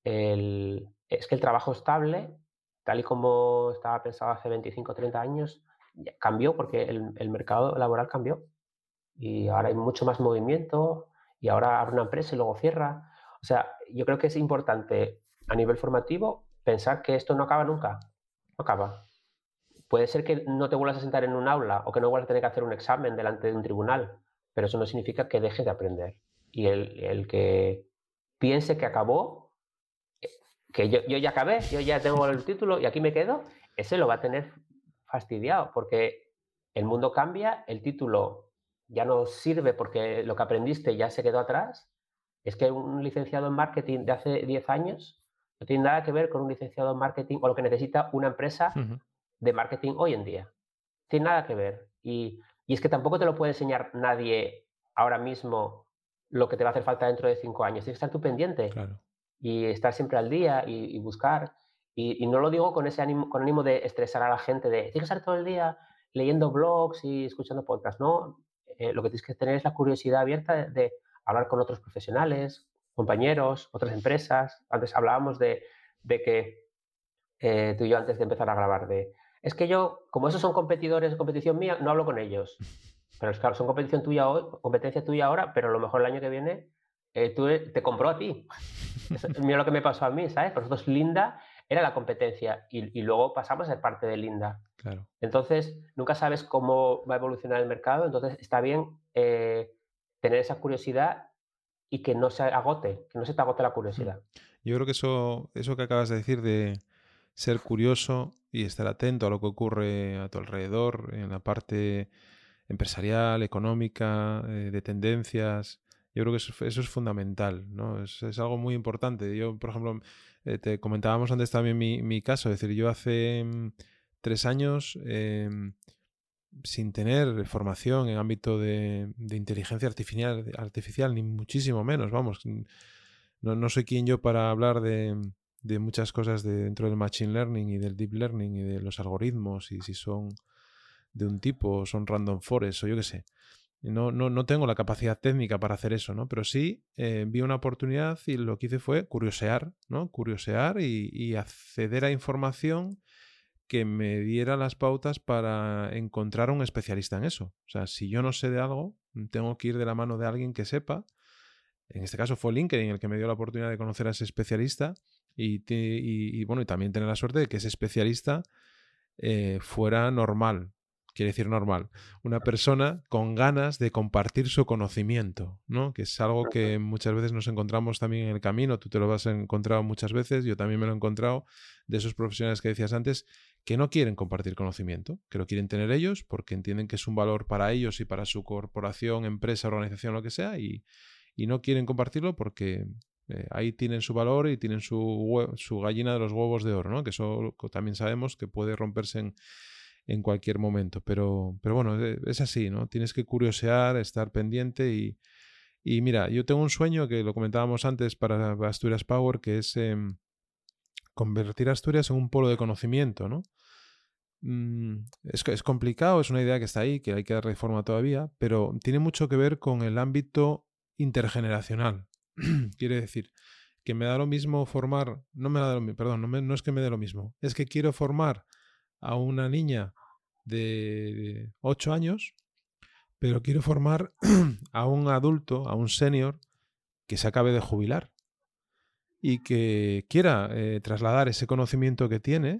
el, es que el trabajo estable tal y como estaba pensado hace 25 o 30 años cambió porque el, el mercado laboral cambió y ahora hay mucho más movimiento y ahora abre una empresa y luego cierra. O sea, yo creo que es importante a nivel formativo pensar que esto no acaba nunca. No acaba. Puede ser que no te vuelvas a sentar en un aula o que no vuelvas a tener que hacer un examen delante de un tribunal, pero eso no significa que dejes de aprender. Y el, el que piense que acabó, eh, que yo, yo, ya acabé, yo ya tengo el título y aquí me quedo, ese lo va a tener fastidiado porque el mundo cambia, el título ya no sirve porque lo que aprendiste ya se quedó atrás, es que un licenciado en marketing de hace 10 años no tiene nada que ver con un licenciado en marketing o lo que necesita una empresa de marketing hoy en día. Tiene nada que ver. Y, es que tampoco te lo puede enseñar nadie ahora mismo lo que te va a hacer falta dentro de cinco años. Tienes que estar tú pendiente y estar siempre al día y, buscar. Y, no lo digo con ese ánimo, con ánimo de estresar a la gente, de tienes que estar todo el día leyendo blogs y escuchando podcasts. No, eh, lo que tienes que tener es la curiosidad abierta de, hablar con otros profesionales, compañeros, otras empresas. Antes hablábamos de, que eh, tú y yo antes de empezar a grabar, de es que yo, como esos son competidores de competición mía, no hablo con ellos. Pero es claro, son competición tuya hoy, competencia tuya ahora, pero a lo mejor el año que viene eh, tú, eh, te compró a ti. mira lo que me pasó a mí, ¿sabes? Por nosotros Linda era la competencia y, luego pasamos a ser parte de Linda. Claro. Entonces, nunca sabes cómo va a evolucionar el mercado, entonces está bien eh, tener esa curiosidad y que no se agote, que no se te agote la curiosidad. Yo creo que eso, eso que acabas de decir de ser curioso y estar atento a lo que ocurre a tu alrededor en la parte empresarial, económica, eh, de tendencias, yo creo que eso, es fundamental, ¿no? Es, algo muy importante. Yo, por ejemplo, eh, te comentábamos antes también mi, mi, caso, es decir, yo hace mm, tres años, em, sin tener formación en ámbito de, inteligencia artificial, artificial, ni muchísimo menos, vamos, no, no soy quien yo para hablar de, de muchas cosas dentro del machine learning y del deep learning y de los algoritmos y si son de un tipo o son random forest o yo qué sé. No, no, no, tengo la capacidad técnica para hacer eso, ¿no? Pero sí eh, vi una oportunidad y lo que hice fue curiosear, ¿no? Curiosear y, acceder a información que me diera las pautas para encontrar un especialista en eso. O sea, si yo no sé de algo, tengo que ir de la mano de alguien que sepa. En este caso fue LinkedIn el que me dio la oportunidad de conocer a ese especialista y, y bueno, y también tener la suerte de que ese especialista eh, fuera normal, quiere decir normal, una persona con ganas de compartir su conocimiento, ¿no? Que es algo que muchas veces nos encontramos también en el camino, tú te lo has encontrado muchas veces, yo también me lo he encontrado, de esos profesionales que decías antes, que no quieren compartir conocimiento, que lo quieren tener ellos porque entienden que es un valor para ellos y para su corporación, empresa, organización, lo que sea, y, no quieren compartirlo porque eh, ahí tienen su valor y tienen su, su gallina de los huevos de oro, ¿no? Que eso también sabemos que puede romperse en en cualquier momento. Pero, pero bueno, e, es así, ¿no? Tienes que curiosear, estar pendiente y, y mira, yo tengo un sueño que lo comentábamos antes para Asturias Power, que es em, convertir Asturias en un polo de conocimiento, ¿no? Mm, es, complicado, es una idea que está ahí, que hay que dar reforma todavía, pero tiene mucho que ver con el ámbito intergeneracional. Quiere decir que me da lo mismo formar, no me da lo mismo, perdón, no, no es que me dé lo mismo, es que quiero formar a una niña de 8 años, pero quiero formar a un adulto, a un senior que se acabe de jubilar y que quiera eh, trasladar ese conocimiento que tiene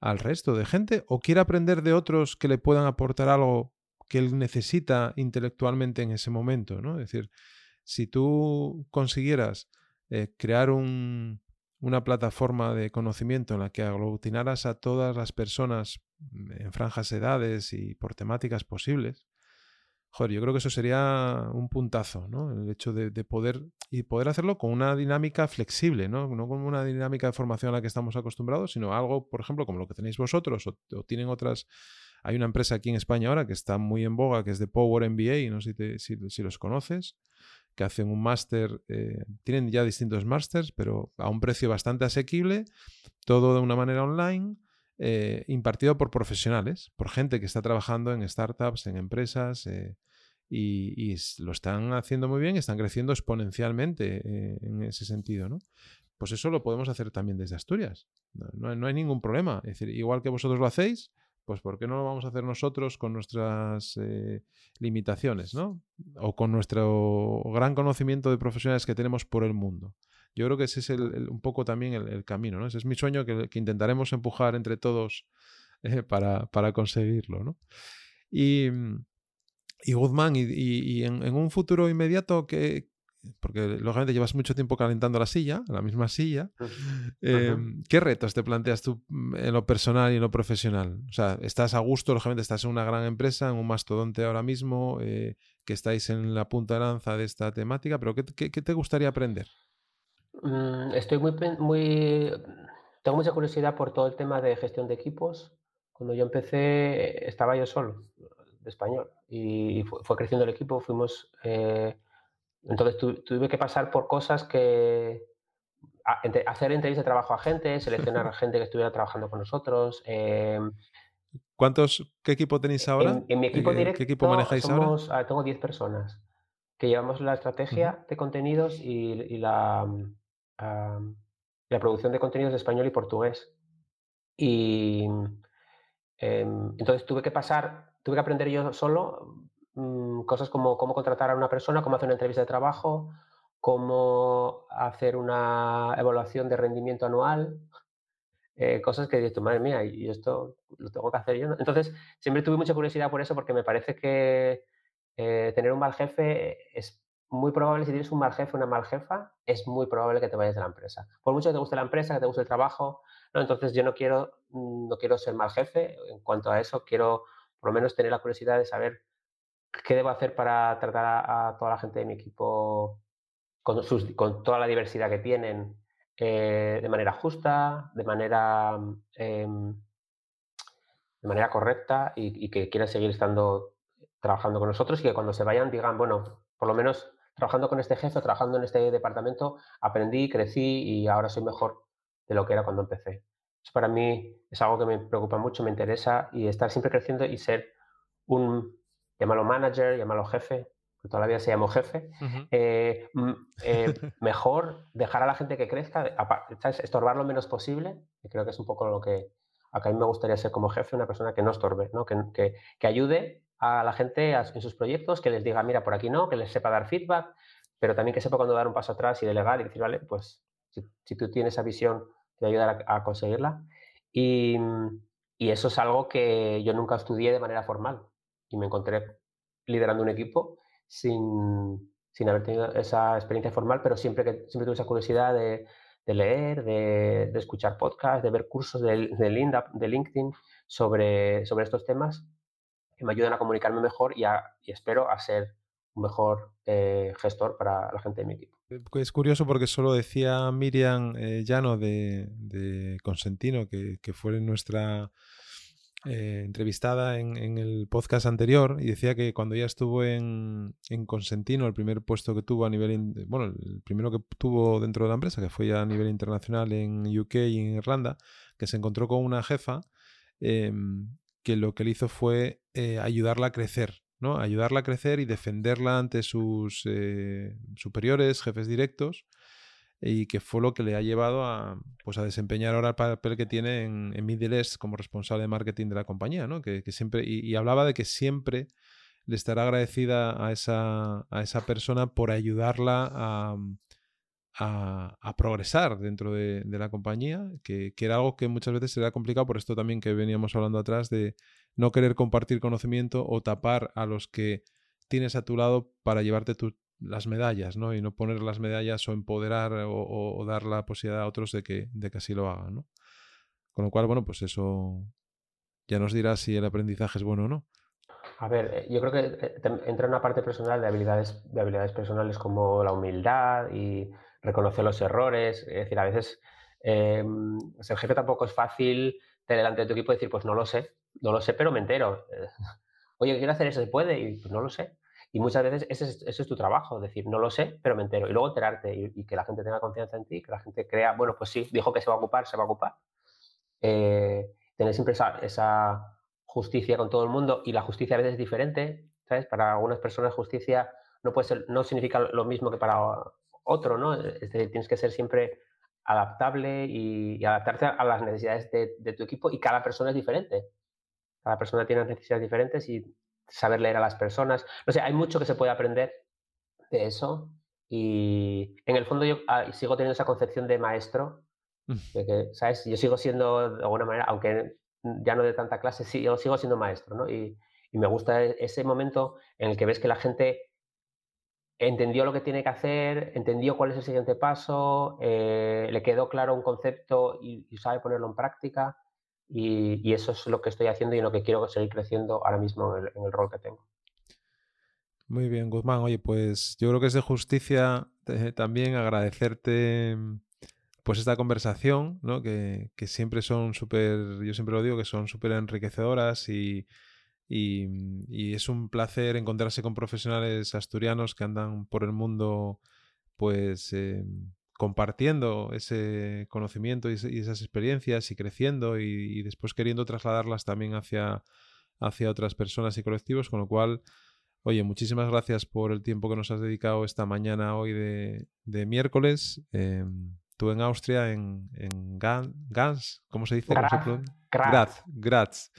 al resto de gente o quiera aprender de otros que le puedan aportar algo que él necesita intelectualmente en ese momento, ¿no? Es decir, si tú consiguieras eh, crear un, una plataforma de conocimiento en la que aglutinaras a todas las personas mm, en franjas edades y por temáticas posibles, joder, yo creo que eso sería un puntazo, ¿no? El hecho de, poder y poder hacerlo con una dinámica flexible, ¿no? No con una dinámica de formación a la que estamos acostumbrados, sino algo, por ejemplo, como lo que tenéis vosotros o, tienen otras. Hay una empresa aquí en España ahora que está muy en boga, que es de Power MBA, no sé si, si los conoces que hacen un máster, eh, tienen ya distintos másters, pero a un precio bastante asequible, todo de una manera online, eh, impartido por profesionales, por gente que está trabajando en startups, en empresas, eh, y, lo están haciendo muy bien, están creciendo exponencialmente en ese sentido, ¿no? Pues eso lo podemos hacer también desde Asturias. No, no, hay ningún problema. Es decir, igual que vosotros lo hacéis, pues ¿por qué no lo vamos a hacer nosotros con nuestras eh, limitaciones, ¿no? O con nuestro gran conocimiento de profesionales que tenemos por el mundo. Yo creo que ese es un poco también el, camino, ¿no? Ese es mi sueño que, intentaremos empujar entre todos eh, para, conseguirlo, ¿no? Y, y Guzmán, y, en, en, un futuro inmediato, ¿qué, porque lógicamente llevas mucho tiempo calentando la silla, la misma silla. Em, ¿Qué retos te planteas tú mm, en lo personal y en lo profesional? O sea, estás a gusto, lógicamente estás en una gran empresa, en un mastodonte ahora mismo, eh, que estáis en la punta de lanza de esta temática, pero ¿qué, te gustaría aprender? Mm, estoy muy, muy... Tengo mucha curiosidad por todo el tema de gestión de equipos. Cuando yo empecé estaba yo solo, de español, y fue, creciendo el equipo, fuimos... Eh, entonces tuve que pasar por cosas que hacer entrevistas de trabajo a gente, seleccionar a gente que estuviera trabajando con nosotros. Em, ¿Cuántos, qué equipo tenéis ahora? En, mi equipo directo, ¿Qué equipo manejáis ahora? Ah, tengo 10 personas que llevamos la estrategia de contenidos y, la, la producción de contenidos de español y portugués. Y, Em, entonces tuve que pasar, tuve que aprender yo solo mm, cosas como cómo contratar a una persona, cómo hacer una entrevista de trabajo, cómo hacer una evaluación de rendimiento anual, eh, cosas que dices, madre mía, y esto lo tengo que hacer yo. Entonces, siempre tuve mucha curiosidad por eso, porque me parece que eh, tener un mal jefe es muy probable, si tienes un mal jefe, una mal jefa, es muy probable que te vayas de la empresa. Por mucho que te guste la empresa, que te guste el trabajo, ¿no? entonces yo no quiero, mm, no quiero ser mal jefe. En cuanto a eso, quiero por lo menos tener la curiosidad de saber qué debo hacer para tratar a, toda la gente de mi equipo con, con toda la diversidad que tienen eh, de manera justa, de manera, em, de manera correcta y, que quieran seguir estando trabajando con nosotros y que cuando se vayan digan, bueno, por lo menos trabajando con este jefe, trabajando en este departamento, aprendí, crecí y ahora soy mejor de lo que era cuando empecé. Eso para mí es algo que me preocupa mucho, me interesa y estar siempre creciendo y ser un, llámalo manager, llámalo jefe, todavía se llamó jefe, eh, eh, mejor dejar a la gente que crezca, estorbar lo menos posible, y creo que es un poco lo que a mí me gustaría ser como jefe, una persona que no estorbe, ¿no? Que, que, que, ayude a la gente en sus proyectos, que les diga, mira, por aquí no, que les sepa dar feedback, pero también que sepa cuando dar un paso atrás y delegar y decir, vale, pues si, tú tienes esa visión, te ayudar a, a conseguirla. Y, y eso es algo que yo nunca estudié de manera formal y me encontré liderando un equipo sin, sin haber tenido esa experiencia formal, pero siempre, que, siempre tuve esa curiosidad de, de leer, de, de, escuchar podcasts, de ver cursos de, de, de LinkedIn sobre, sobre estos temas que me ayudan a comunicarme mejor y, y espero a ser un mejor eh, gestor para la gente de mi equipo. Es curioso porque solo decía Miriam eh, Llano de, Consentino, que, que fue nuestra eh, entrevistada en, el podcast anterior y decía que cuando ella estuvo en, en, Consentino, el primer puesto que tuvo a nivel, bueno, el primero que tuvo dentro de la empresa, que fue ya a nivel internacional en UK y en Irlanda, que se encontró con una jefa em, que lo que le hizo fue eh, ayudarla a crecer, ¿no? Ayudarla a crecer y defenderla ante sus eh, superiores, jefes directos, y que fue lo que le ha llevado a, pues a desempeñar ahora el papel que tiene en, Middle East como responsable de marketing de la compañía, ¿no? Que, siempre, y, hablaba de que siempre le estará agradecida a esa, a esa persona por ayudarla a, a, progresar dentro de, la compañía, que, que, era algo que muchas veces era complicado, por esto también que veníamos hablando atrás, de no querer compartir conocimiento o tapar a los que tienes a tu lado para llevarte tu, las medallas, ¿no? Y no poner las medallas o empoderar o, dar la posibilidad a otros de que, de que así lo hagan, ¿no? Con lo cual, bueno, pues eso ya nos dirá si el aprendizaje es bueno o no. A ver, eh, yo creo que eh, entra una parte personal de habilidades, de habilidades personales como la humildad y reconocer los errores. Es decir, a veces eh, el jefe tampoco es fácil de delante de tu equipo decir, pues no lo sé, no lo sé, pero me entero. Oye, quiero hacer eso, ¿se puede? Y pues no lo sé. Y muchas veces ese es, tu trabajo, decir, no lo sé, pero me entero. Y luego enterarte y, que la gente tenga confianza en ti, que la gente crea, bueno, pues sí, dijo que se va a ocupar, se va a ocupar. Eh, tener siempre esa, justicia con todo el mundo y la justicia a veces es diferente, ¿sabes? Para algunas personas justicia no, puede ser, no significa lo mismo que para otro, ¿no? Es decir, tienes que ser siempre adaptable y, adaptarte a las necesidades de, de, tu equipo y cada persona es diferente. Cada persona tiene necesidades diferentes y saber leer a las personas. No sé, hay mucho que se puede aprender de eso y en el fondo yo ah, sigo teniendo esa concepción de maestro, mm. de que, ¿sabes? Yo sigo siendo, de alguna manera, aunque ya no de tanta clase, sí, yo sigo siendo maestro, ¿no? Y, y me gusta e, ese momento en el que ves que la gente entendió lo que tiene que hacer, entendió cuál es el siguiente paso, eh, le quedó claro un concepto y, y, sabe ponerlo en práctica. Y, eso es lo que estoy haciendo y en lo que quiero seguir creciendo ahora mismo en el, rol que tengo. Muy bien, Guzmán. Oye, pues yo creo que es de justicia eh, también agradecerte pues esta conversación, ¿no? Que, que siempre son súper, yo siempre lo digo, que son súper enriquecedoras y, y, es un placer encontrarse con profesionales asturianos que andan por el mundo pues eh, compartiendo ese conocimiento y, esas experiencias y creciendo y, después queriendo trasladarlas también hacia, hacia otras personas y colectivos, con lo cual, oye, muchísimas gracias por el tiempo que nos has dedicado esta mañana hoy de, de miércoles. Em, tú en Austria, en, en Gans, ¿cómo se dice? Graz. Graz. Graz.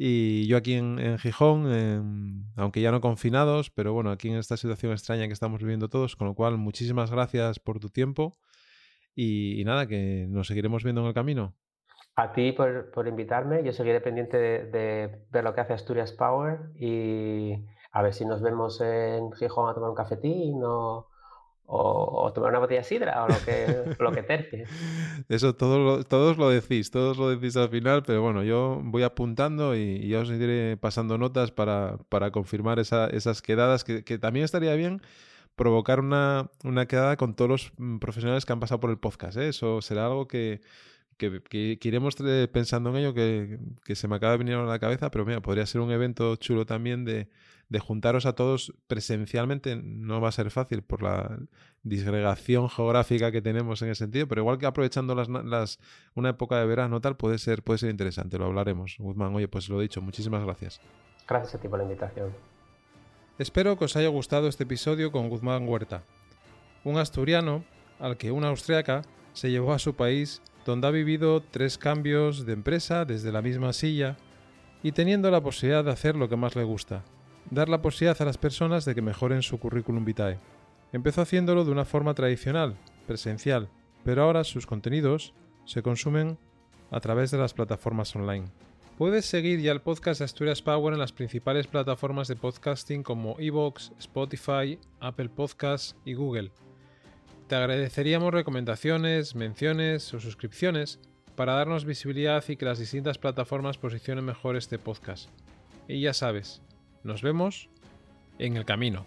Y yo aquí en, Gijón, aunque ya no confinados, pero bueno, aquí en esta situación extraña que estamos viviendo todos, con lo cual muchísimas gracias por tu tiempo y, nada, que nos seguiremos viendo en el camino. A ti por, invitarme, yo seguiré pendiente de, ver lo que hace Asturias Power y a ver si nos vemos en Gijón a tomar un cafetín o, o, tomar una botella de sidra o lo que, lo que. Eso todos, todos lo decís, todos lo decís al final, pero bueno, yo voy apuntando y, ya os iré pasando notas para, para confirmar esas quedadas, que, también estaría bien provocar una, una, quedada con todos los mm, profesionales que han pasado por el podcast. ¿eh? Eso será algo que, que, que, iremos pensando en ello, que, que, se me acaba de venir a la cabeza, pero mira, podría ser un evento chulo también de, de juntaros a todos presencialmente no va a ser fácil por la disgregación geográfica que tenemos en ese sentido, pero igual que aprovechando las, las, una época de verano tal, puede ser, puede ser interesante, lo hablaremos. Guzmán, oye, pues lo he dicho, muchísimas gracias. Gracias a ti por la invitación. Espero que os haya gustado este episodio con Guzmán Huerta, un asturiano al que una austriaca se llevó a su país donde ha vivido tres cambios de empresa desde la misma silla y teniendo la posibilidad de hacer lo que más le gusta, dar la posibilidad a las personas de que mejoren su currículum vitae. Empezó haciéndolo de una forma tradicional, presencial, pero ahora sus contenidos se consumen a través de las plataformas online. Puedes seguir ya el podcast de Asturias Power en las principales plataformas de podcasting como Evox, Spotify, Apple Podcasts y Google. Te agradeceríamos recomendaciones, menciones o suscripciones para darnos visibilidad y que las distintas plataformas posicionen mejor este podcast. Y ya sabes, nos vemos en el camino.